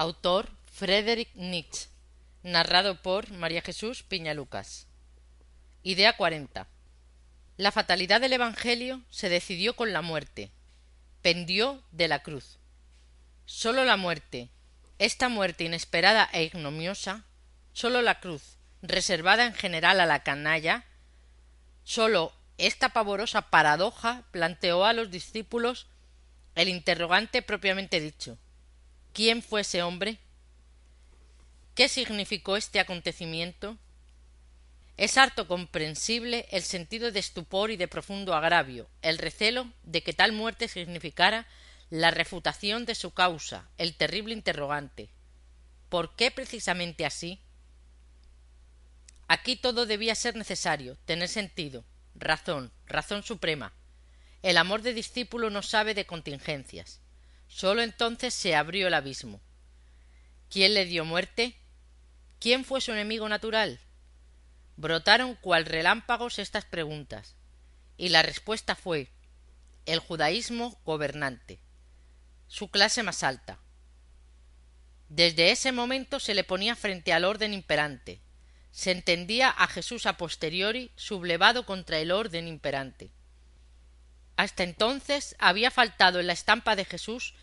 Autor Frederick Nietzsche. Narrado por María Jesús Piña Lucas. Idea 40. La fatalidad del Evangelio se decidió con la muerte. Pendió de la cruz. Sólo la muerte, esta muerte inesperada e ignomiosa, sólo la cruz, reservada en general a la canalla, sólo esta pavorosa paradoja planteó a los discípulos el interrogante propiamente dicho ¿Quién fue ese hombre? ¿Qué significó este acontecimiento? Es harto comprensible el sentido de estupor y de profundo agravio, el recelo de que tal muerte significara la refutación de su causa, el terrible interrogante. ¿Por qué precisamente así? Aquí todo debía ser necesario, tener sentido, razón, razón suprema. El amor de discípulo no sabe de contingencias. Sólo entonces se abrió el abismo. ¿Quién le dio muerte? ¿Quién fue su enemigo natural? Brotaron cual relámpagos estas preguntas, y la respuesta fue el judaísmo gobernante, su clase más alta. Desde ese momento se le ponía frente al orden imperante, se entendía a Jesús a posteriori sublevado contra el orden imperante. Hasta entonces había faltado en la estampa de Jesús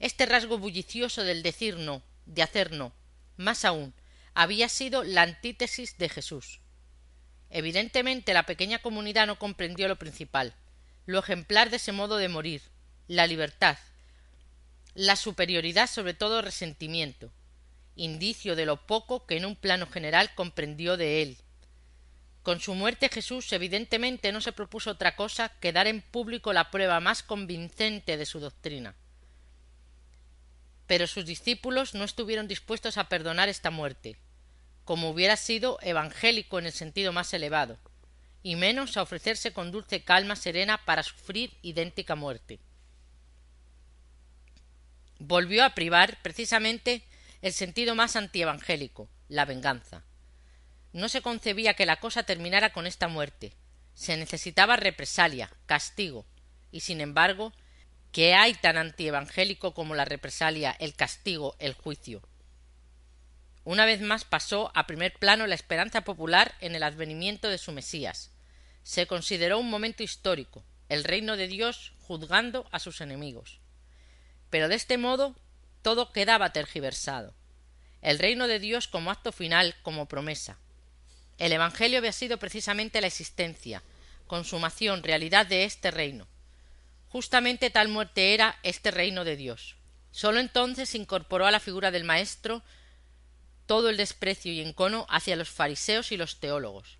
este rasgo bullicioso del decir no, de hacer no. Más aún, había sido la antítesis de Jesús. Evidentemente la pequeña comunidad no comprendió lo principal, lo ejemplar de ese modo de morir, la libertad, la superioridad sobre todo resentimiento, indicio de lo poco que en un plano general comprendió de él, con su muerte Jesús evidentemente no se propuso otra cosa que dar en público la prueba más convincente de su doctrina. Pero sus discípulos no estuvieron dispuestos a perdonar esta muerte, como hubiera sido evangélico en el sentido más elevado, y menos a ofrecerse con dulce calma serena para sufrir idéntica muerte. Volvió a privar precisamente el sentido más antievangélico, la venganza. No se concebía que la cosa terminara con esta muerte. Se necesitaba represalia, castigo, y sin embargo, ¿qué hay tan antievangélico como la represalia, el castigo, el juicio? Una vez más pasó a primer plano la esperanza popular en el advenimiento de su Mesías. Se consideró un momento histórico, el reino de Dios juzgando a sus enemigos. Pero de este modo todo quedaba tergiversado. El reino de Dios como acto final, como promesa, el Evangelio había sido precisamente la existencia, consumación, realidad de este reino. Justamente tal muerte era este reino de Dios. Sólo entonces se incorporó a la figura del Maestro todo el desprecio y encono hacia los fariseos y los teólogos.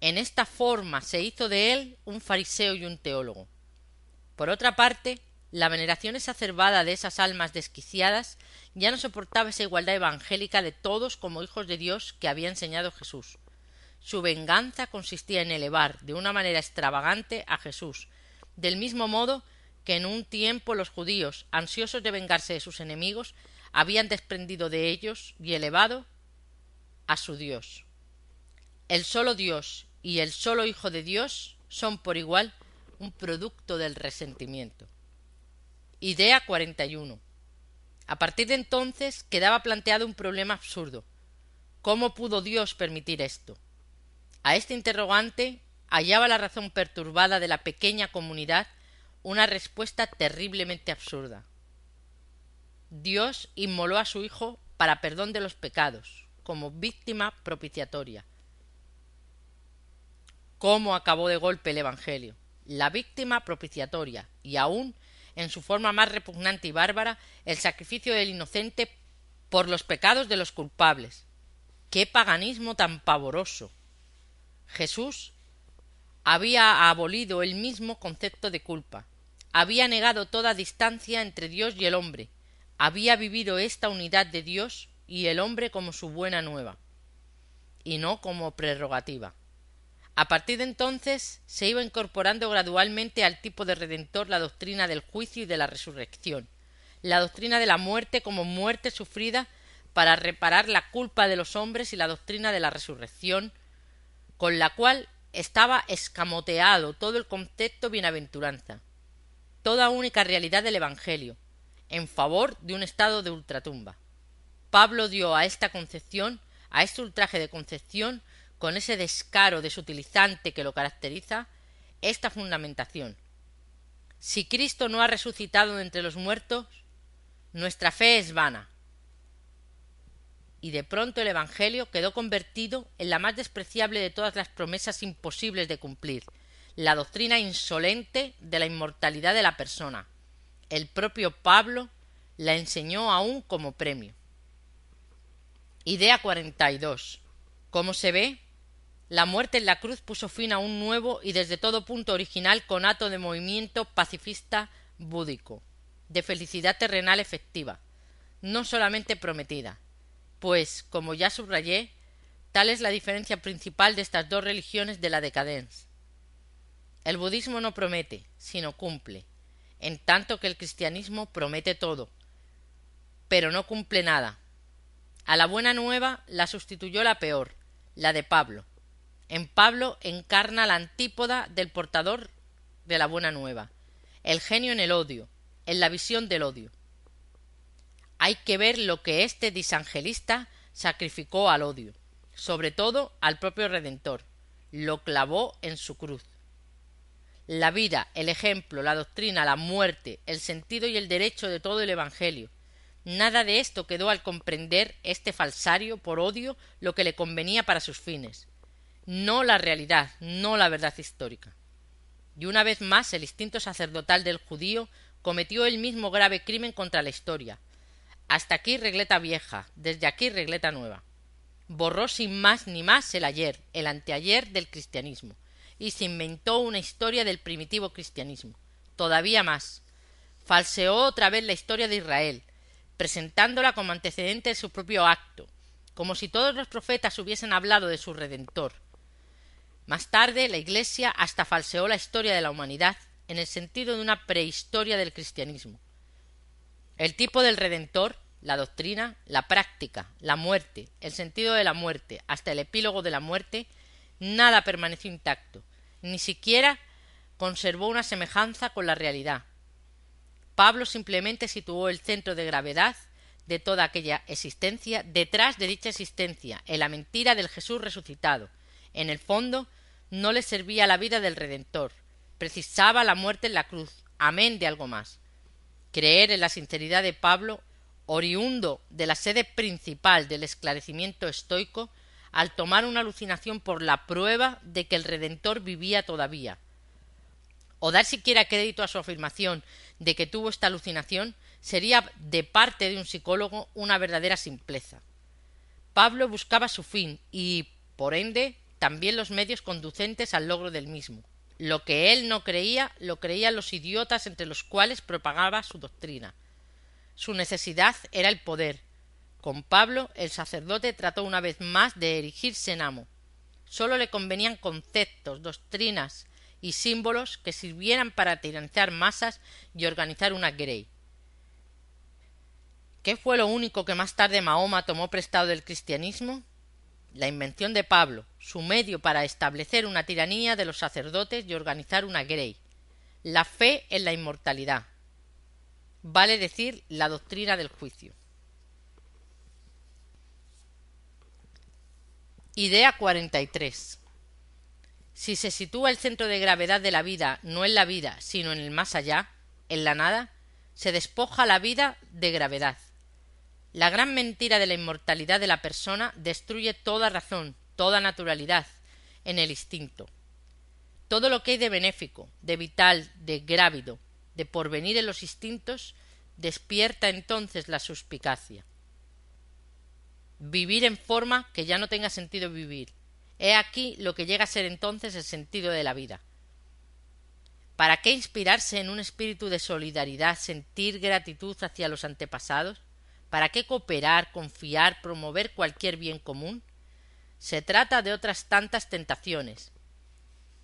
En esta forma se hizo de él un fariseo y un teólogo. Por otra parte, la veneración exacerbada de esas almas desquiciadas ya no soportaba esa igualdad evangélica de todos como hijos de Dios que había enseñado Jesús. Su venganza consistía en elevar de una manera extravagante a Jesús, del mismo modo que en un tiempo los judíos, ansiosos de vengarse de sus enemigos, habían desprendido de ellos y elevado a su Dios. El solo Dios y el solo Hijo de Dios son por igual un producto del resentimiento. Idea 41. A partir de entonces quedaba planteado un problema absurdo. ¿Cómo pudo Dios permitir esto? A este interrogante hallaba la razón perturbada de la pequeña comunidad una respuesta terriblemente absurda. Dios inmoló a su Hijo para perdón de los pecados, como víctima propiciatoria. ¿Cómo acabó de golpe el Evangelio? La víctima propiciatoria, y aún en su forma más repugnante y bárbara, el sacrificio del inocente por los pecados de los culpables. ¡Qué paganismo tan pavoroso! Jesús había abolido el mismo concepto de culpa, había negado toda distancia entre Dios y el hombre, había vivido esta unidad de Dios y el hombre como su buena nueva, y no como prerrogativa. A partir de entonces se iba incorporando gradualmente al tipo de redentor la doctrina del juicio y de la resurrección, la doctrina de la muerte como muerte sufrida para reparar la culpa de los hombres y la doctrina de la resurrección, con la cual estaba escamoteado todo el concepto bienaventuranza, toda única realidad del Evangelio, en favor de un estado de ultratumba. Pablo dio a esta concepción, a este ultraje de concepción, con ese descaro desutilizante que lo caracteriza, esta fundamentación. Si Cristo no ha resucitado de entre los muertos, nuestra fe es vana. Y de pronto el Evangelio quedó convertido en la más despreciable de todas las promesas imposibles de cumplir, la doctrina insolente de la inmortalidad de la persona. El propio Pablo la enseñó aún como premio. Idea 42. Como se ve, la muerte en la cruz puso fin a un nuevo y desde todo punto original conato de movimiento pacifista búdico, de felicidad terrenal efectiva, no solamente prometida, pues, como ya subrayé, tal es la diferencia principal de estas dos religiones de la decadencia. El budismo no promete, sino cumple, en tanto que el cristianismo promete todo, pero no cumple nada. A la buena nueva la sustituyó la peor, la de Pablo, en Pablo encarna la antípoda del portador de la buena nueva, el genio en el odio, en la visión del odio. Hay que ver lo que este disangelista sacrificó al odio, sobre todo al propio Redentor, lo clavó en su cruz. La vida, el ejemplo, la doctrina, la muerte, el sentido y el derecho de todo el Evangelio. Nada de esto quedó al comprender este falsario por odio lo que le convenía para sus fines no la realidad, no la verdad histórica. Y una vez más el instinto sacerdotal del judío cometió el mismo grave crimen contra la historia. Hasta aquí regleta vieja, desde aquí regleta nueva. Borró sin más ni más el ayer, el anteayer del cristianismo, y se inventó una historia del primitivo cristianismo. Todavía más. Falseó otra vez la historia de Israel, presentándola como antecedente de su propio acto, como si todos los profetas hubiesen hablado de su Redentor, más tarde, la Iglesia hasta falseó la historia de la humanidad en el sentido de una prehistoria del cristianismo. El tipo del Redentor, la doctrina, la práctica, la muerte, el sentido de la muerte, hasta el epílogo de la muerte, nada permaneció intacto, ni siquiera conservó una semejanza con la realidad. Pablo simplemente situó el centro de gravedad de toda aquella existencia detrás de dicha existencia, en la mentira del Jesús resucitado. En el fondo, no le servía la vida del Redentor, precisaba la muerte en la cruz, amén de algo más. Creer en la sinceridad de Pablo, oriundo de la sede principal del esclarecimiento estoico, al tomar una alucinación por la prueba de que el Redentor vivía todavía. O dar siquiera crédito a su afirmación de que tuvo esta alucinación sería de parte de un psicólogo una verdadera simpleza. Pablo buscaba su fin y, por ende, también los medios conducentes al logro del mismo. Lo que él no creía, lo creían los idiotas entre los cuales propagaba su doctrina. Su necesidad era el poder. Con Pablo, el sacerdote trató una vez más de erigirse en amo. Sólo le convenían conceptos, doctrinas y símbolos que sirvieran para tiranizar masas y organizar una grey. ¿Qué fue lo único que más tarde Mahoma tomó prestado del cristianismo? La invención de Pablo, su medio para establecer una tiranía de los sacerdotes y organizar una grey, la fe en la inmortalidad, vale decir la doctrina del juicio. Idea 43. Si se sitúa el centro de gravedad de la vida no en la vida, sino en el más allá, en la nada, se despoja la vida de gravedad. La gran mentira de la inmortalidad de la persona destruye toda razón, toda naturalidad, en el instinto. Todo lo que hay de benéfico, de vital, de grávido, de porvenir en los instintos, despierta entonces la suspicacia. Vivir en forma que ya no tenga sentido vivir. He aquí lo que llega a ser entonces el sentido de la vida. ¿Para qué inspirarse en un espíritu de solidaridad, sentir gratitud hacia los antepasados? ¿Para qué cooperar, confiar, promover cualquier bien común? Se trata de otras tantas tentaciones,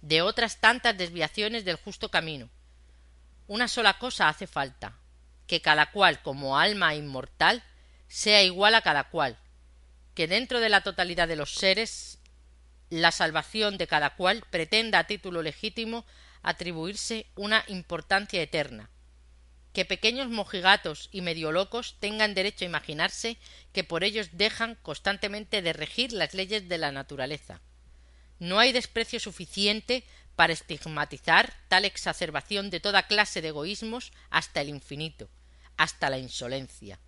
de otras tantas desviaciones del justo camino. Una sola cosa hace falta, que cada cual, como alma inmortal, sea igual a cada cual, que dentro de la totalidad de los seres la salvación de cada cual pretenda a título legítimo atribuirse una importancia eterna, que pequeños mojigatos y medio locos tengan derecho a imaginarse que por ellos dejan constantemente de regir las leyes de la naturaleza. No hay desprecio suficiente para estigmatizar tal exacerbación de toda clase de egoísmos hasta el infinito, hasta la insolencia.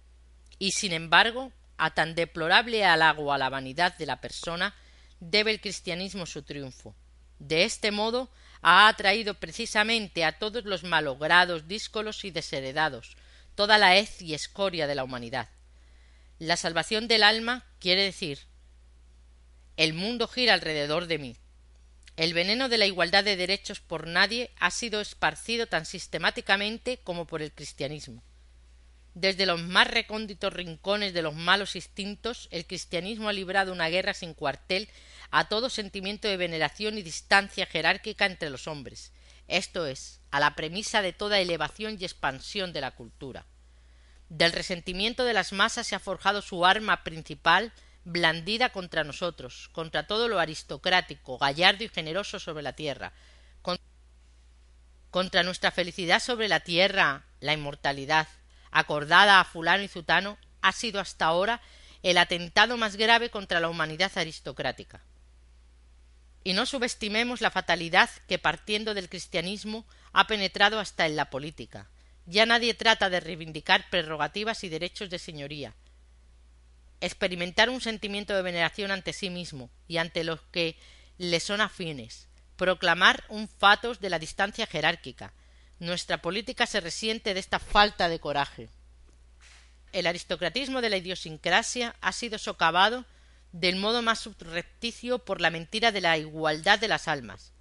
Y sin embargo, a tan deplorable halago a la vanidad de la persona debe el cristianismo su triunfo. De este modo ha atraído precisamente a todos los malogrados, díscolos y desheredados, toda la hez y escoria de la humanidad. La salvación del alma quiere decir el mundo gira alrededor de mí. El veneno de la igualdad de derechos por nadie ha sido esparcido tan sistemáticamente como por el cristianismo. Desde los más recónditos rincones de los malos instintos, el cristianismo ha librado una guerra sin cuartel a todo sentimiento de veneración y distancia jerárquica entre los hombres, esto es, a la premisa de toda elevación y expansión de la cultura. Del resentimiento de las masas se ha forjado su arma principal blandida contra nosotros, contra todo lo aristocrático, gallardo y generoso sobre la tierra, contra nuestra felicidad sobre la tierra, la inmortalidad, acordada a fulano y zutano, ha sido hasta ahora el atentado más grave contra la humanidad aristocrática. Y no subestimemos la fatalidad que partiendo del cristianismo ha penetrado hasta en la política. Ya nadie trata de reivindicar prerrogativas y derechos de señoría. Experimentar un sentimiento de veneración ante sí mismo y ante los que le son afines. Proclamar un fatos de la distancia jerárquica. Nuestra política se resiente de esta falta de coraje. El aristocratismo de la idiosincrasia ha sido socavado del modo más subrepticio por la mentira de la igualdad de las almas.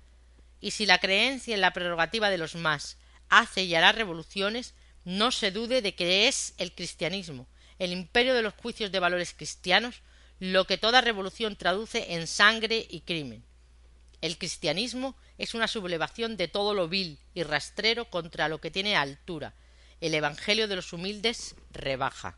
Y si la creencia en la prerrogativa de los más hace y hará revoluciones, no se dude de que es el cristianismo, el imperio de los juicios de valores cristianos, lo que toda revolución traduce en sangre y crimen. El cristianismo es una sublevación de todo lo vil y rastrero contra lo que tiene altura. El Evangelio de los humildes rebaja.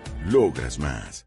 Logras más.